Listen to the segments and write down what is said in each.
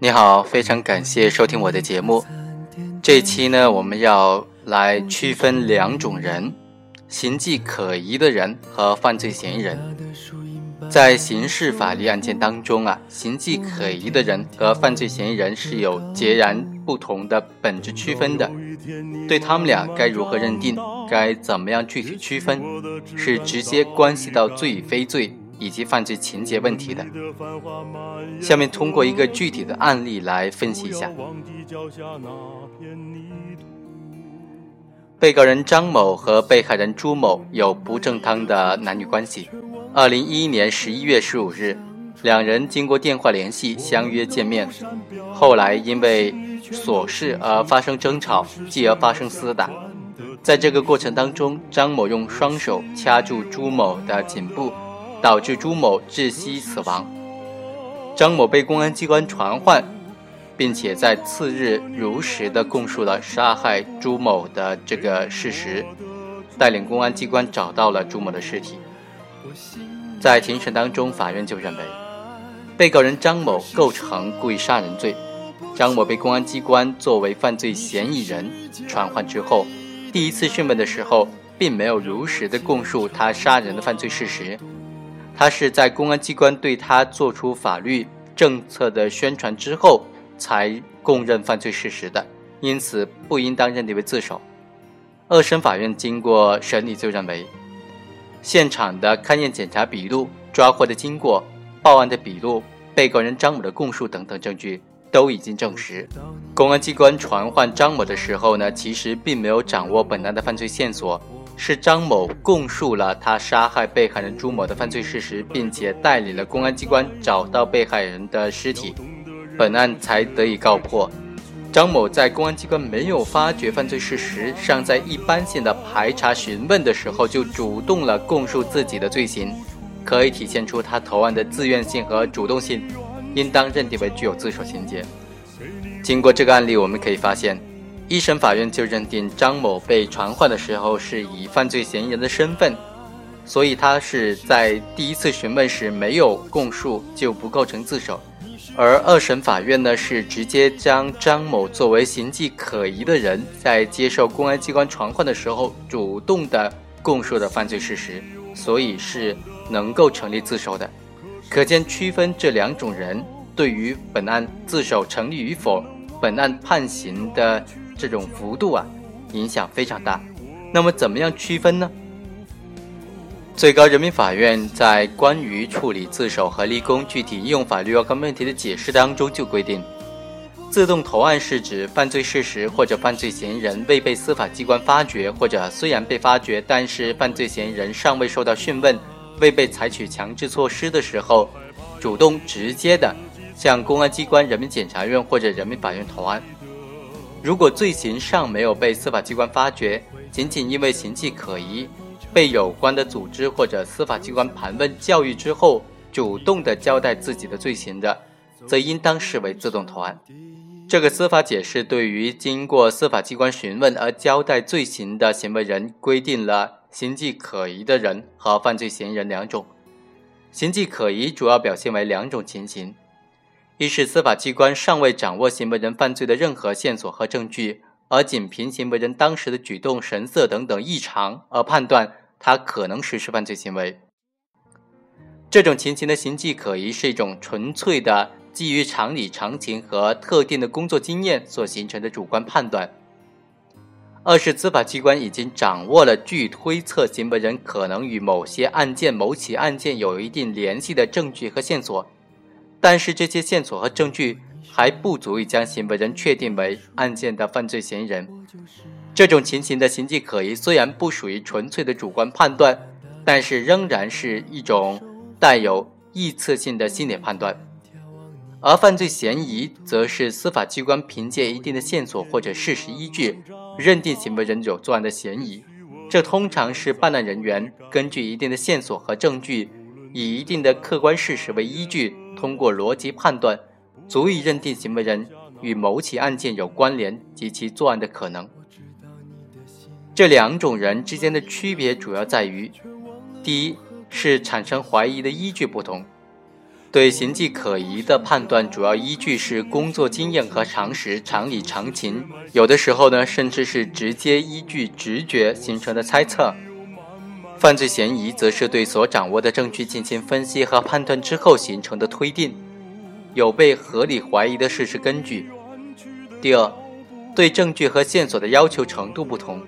你好，非常感谢收听我的节目。这期呢，我们要来区分两种人：形迹可疑的人和犯罪嫌疑人。在刑事法律案件当中啊，形迹可疑的人和犯罪嫌疑人是有截然不同的本质区分的。对他们俩该如何认定，该怎么样具体区分，是直接关系到罪与非罪。以及犯罪情节问题的。下面通过一个具体的案例来分析一下。被告人张某和被害人朱某有不正当的男女关系。二零一一年十一月十五日，两人经过电话联系相约见面，后来因为琐事而发生争吵，继而发生厮打。在这个过程当中，张某用双手掐住朱某的颈部。导致朱某窒息死亡，张某被公安机关传唤，并且在次日如实的供述了杀害朱某的这个事实，带领公安机关找到了朱某的尸体。在庭审当中，法院就认为，被告人张某构成故意杀人罪。张某被公安机关作为犯罪嫌疑人传唤之后，第一次讯问的时候，并没有如实的供述他杀人的犯罪事实。他是在公安机关对他做出法律政策的宣传之后，才供认犯罪事实的，因此不应当认定为自首。二审法院经过审理就认为，现场的勘验检查笔录、抓获的经过、报案的笔录、被告人张某的供述等等证据都已经证实，公安机关传唤张某的时候呢，其实并没有掌握本案的犯罪线索。是张某供述了他杀害被害人朱某的犯罪事实，并且带领了公安机关找到被害人的尸体，本案才得以告破。张某在公安机关没有发觉犯罪事实，尚在一般性的排查询问的时候，就主动了供述自己的罪行，可以体现出他投案的自愿性和主动性，应当认定为具有自首情节。经过这个案例，我们可以发现。一审法院就认定张某被传唤的时候是以犯罪嫌疑人的身份，所以他是在第一次询问时没有供述就不构成自首，而二审法院呢是直接将张某作为形迹可疑的人，在接受公安机关传唤的时候主动的供述的犯罪事实，所以是能够成立自首的。可见区分这两种人对于本案自首成立与否，本案判刑的。这种幅度啊，影响非常大。那么，怎么样区分呢？最高人民法院在关于处理自首和立功具体应用法律若干问题的解释当中就规定，自动投案是指犯罪事实或者犯罪嫌疑人未被司法机关发觉，或者虽然被发觉，但是犯罪嫌疑人尚未受到讯问，未被采取强制措施的时候，主动直接的向公安机关、人民检察院或者人民法院投案。如果罪行尚没有被司法机关发觉，仅仅因为形迹可疑，被有关的组织或者司法机关盘问教育之后，主动的交代自己的罪行的，则应当视为自动投案。这个司法解释对于经过司法机关询问而交代罪行的行为人，规定了形迹可疑的人和犯罪嫌疑人两种。形迹可疑主要表现为两种情形。一是司法机关尚未掌握行为人犯罪的任何线索和证据，而仅凭行为人当时的举动、神色等等异常而判断他可能实施犯罪行为。这种情形的形迹可疑是一种纯粹的基于常理常情和特定的工作经验所形成的主观判断。二是司法机关已经掌握了据推测行为人可能与某些案件、某起案件有一定联系的证据和线索。但是这些线索和证据还不足以将行为人确定为案件的犯罪嫌疑人。这种情形的形迹可疑虽然不属于纯粹的主观判断，但是仍然是一种带有臆测性的心理判断。而犯罪嫌疑则是司法机关凭借一定的线索或者事实依据，认定行为人有作案的嫌疑。这通常是办案人员根据一定的线索和证据，以一定的客观事实为依据。通过逻辑判断，足以认定行为人与某起案件有关联及其作案的可能。这两种人之间的区别主要在于：第一是产生怀疑的依据不同。对形迹可疑的判断主要依据是工作经验和常识、常理、常情，有的时候呢，甚至是直接依据直觉形成的猜测。犯罪嫌疑则是对所掌握的证据进行分析和判断之后形成的推定，有被合理怀疑的事实根据。第二，对证据和线索的要求程度不同，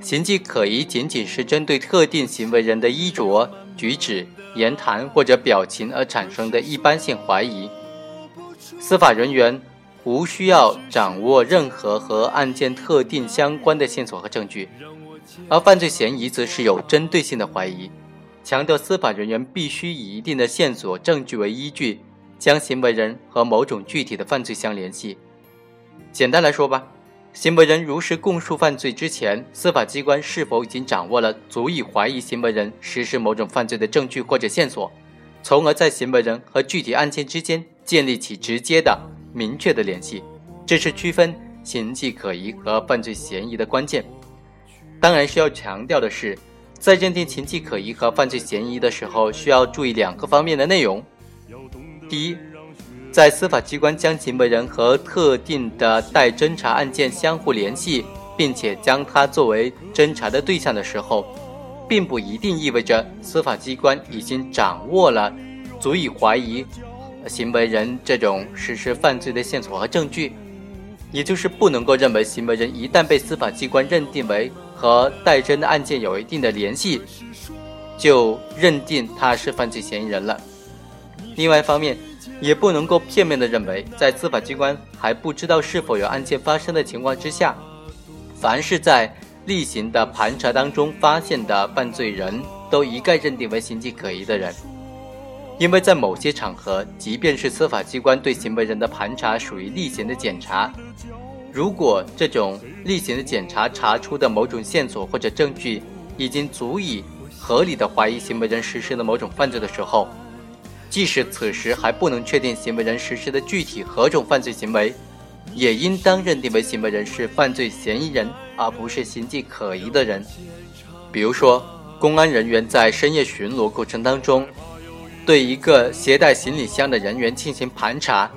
形迹可疑仅仅是针对特定行为人的衣着、举止。言谈或者表情而产生的一般性怀疑，司法人员无需要掌握任何和案件特定相关的线索和证据，而犯罪嫌疑则是有针对性的怀疑，强调司法人员必须以一定的线索证据为依据，将行为人和某种具体的犯罪相联系。简单来说吧。行为人如实供述犯罪之前，司法机关是否已经掌握了足以怀疑行为人实施某种犯罪的证据或者线索，从而在行为人和具体案件之间建立起直接的、明确的联系，这是区分形迹可疑和犯罪嫌疑的关键。当然，需要强调的是，在认定形迹可疑和犯罪嫌疑的时候，需要注意两个方面的内容。第一，在司法机关将行为人和特定的待侦查案件相互联系，并且将他作为侦查的对象的时候，并不一定意味着司法机关已经掌握了足以怀疑行为人这种实施犯罪的线索和证据。也就是不能够认为行为人一旦被司法机关认定为和待侦的案件有一定的联系，就认定他是犯罪嫌疑人了。另外一方面，也不能够片面地认为，在司法机关还不知道是否有案件发生的情况之下，凡是在例行的盘查当中发现的犯罪人都一概认定为形迹可疑的人。因为在某些场合，即便是司法机关对行为人的盘查属于例行的检查，如果这种例行的检查查出的某种线索或者证据已经足以合理的怀疑行为人实施了某种犯罪的时候，即使此时还不能确定行为人实施的具体何种犯罪行为，也应当认定为行为人是犯罪嫌疑人，而不是形迹可疑的人。比如说，公安人员在深夜巡逻过程当中，对一个携带行李箱的人员进行盘查，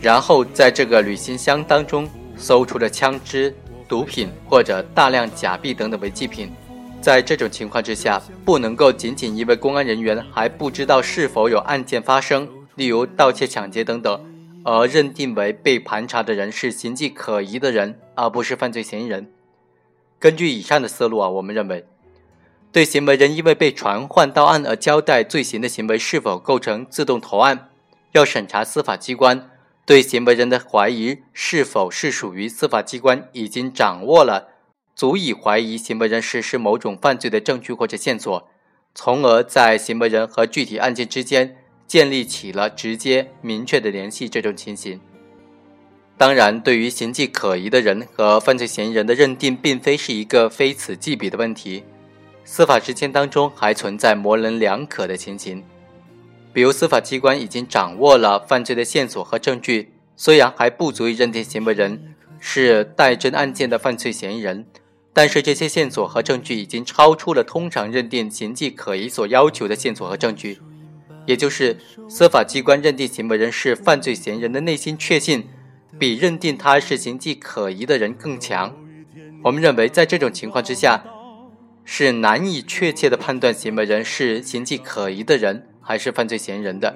然后在这个旅行箱当中搜出了枪支、毒品或者大量假币等等违禁品。在这种情况之下，不能够仅仅因为公安人员还不知道是否有案件发生，例如盗窃、抢劫等等，而认定为被盘查的人是形迹可疑的人，而不是犯罪嫌疑人。根据以上的思路啊，我们认为，对行为人因为被传唤到案而交代罪行的行为是否构成自动投案，要审查司法机关对行为人的怀疑是否是属于司法机关已经掌握了。足以怀疑行为人实施某种犯罪的证据或者线索，从而在行为人和具体案件之间建立起了直接明确的联系。这种情形，当然，对于形迹可疑的人和犯罪嫌疑人的认定，并非是一个非此即彼的问题。司法实践当中还存在模棱两可的情形，比如司法机关已经掌握了犯罪的线索和证据，虽然还不足以认定行为人是待侦案件的犯罪嫌疑人。但是这些线索和证据已经超出了通常认定形迹可疑所要求的线索和证据，也就是司法机关认定行为人是犯罪嫌疑人的内心确信，比认定他是形迹可疑的人更强。我们认为，在这种情况之下，是难以确切的判断行为人是形迹可疑的人还是犯罪嫌疑人的。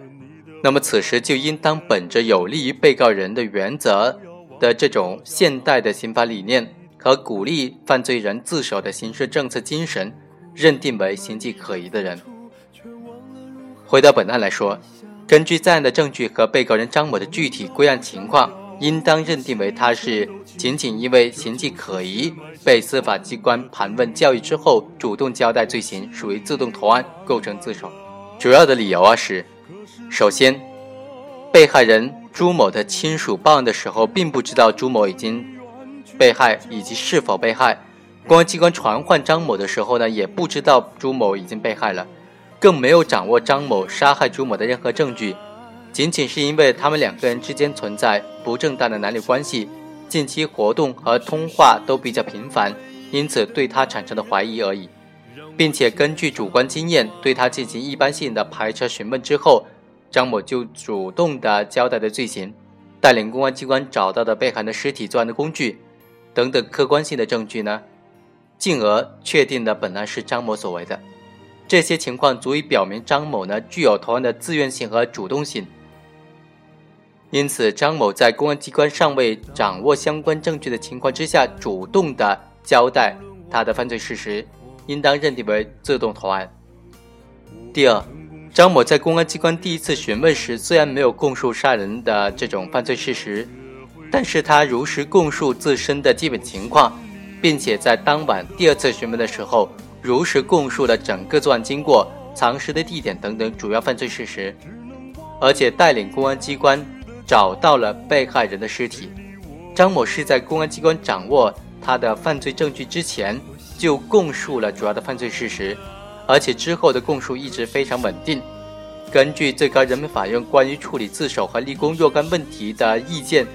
那么此时就应当本着有利于被告人的原则的这种现代的刑法理念。和鼓励犯罪人自首的刑事政策精神，认定为形迹可疑的人。回到本案来说，根据在案的证据和被告人张某的具体归案情况，应当认定为他是仅仅因为形迹可疑，被司法机关盘问教育之后，主动交代罪行，属于自动投案，构成自首。主要的理由啊是：首先，被害人朱某的亲属报案的时候，并不知道朱某已经。被害以及是否被害，公安机关传唤张某的时候呢，也不知道朱某已经被害了，更没有掌握张某杀害朱某的任何证据，仅仅是因为他们两个人之间存在不正当的男女关系，近期活动和通话都比较频繁，因此对他产生的怀疑而已，并且根据主观经验对他进行一般性的排查询问之后，张某就主动的交代的罪行，带领公安机关找到的被害人的尸体、作案的工具等等客观性的证据呢，进而确定了本案是张某所为的。这些情况足以表明张某呢具有投案的自愿性和主动性。因此，张某在公安机关尚未掌握相关证据的情况之下，主动的交代他的犯罪事实，应当认定为自动投案。第二，张某在公安机关第一次询问时，虽然没有供述杀人的这种犯罪事实，但是他如实供述自身的基本情况，并且在当晚第二次询问的时候，如实供述了整个作案经过、藏尸的地点等等主要犯罪事实，而且带领公安机关。找到了被害人的尸体，张某是在公安机关掌握他的犯罪证据之前就供述了主要的犯罪事实，而且之后的供述一直非常稳定。根据最高人民法院关于处理自首和立功若干问题的意见，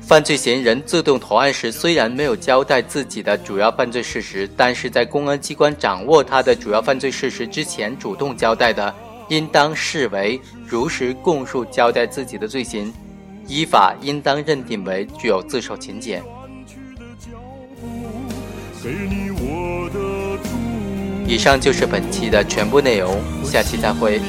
犯罪嫌疑人自动投案时虽然没有交代自己的主要犯罪事实，但是在公安机关掌握他的主要犯罪事实之前主动交代的。应当视为如实供述交代自己的罪行，依法应当认定为具有自首情节。以上就是本期的全部内容，下期再会。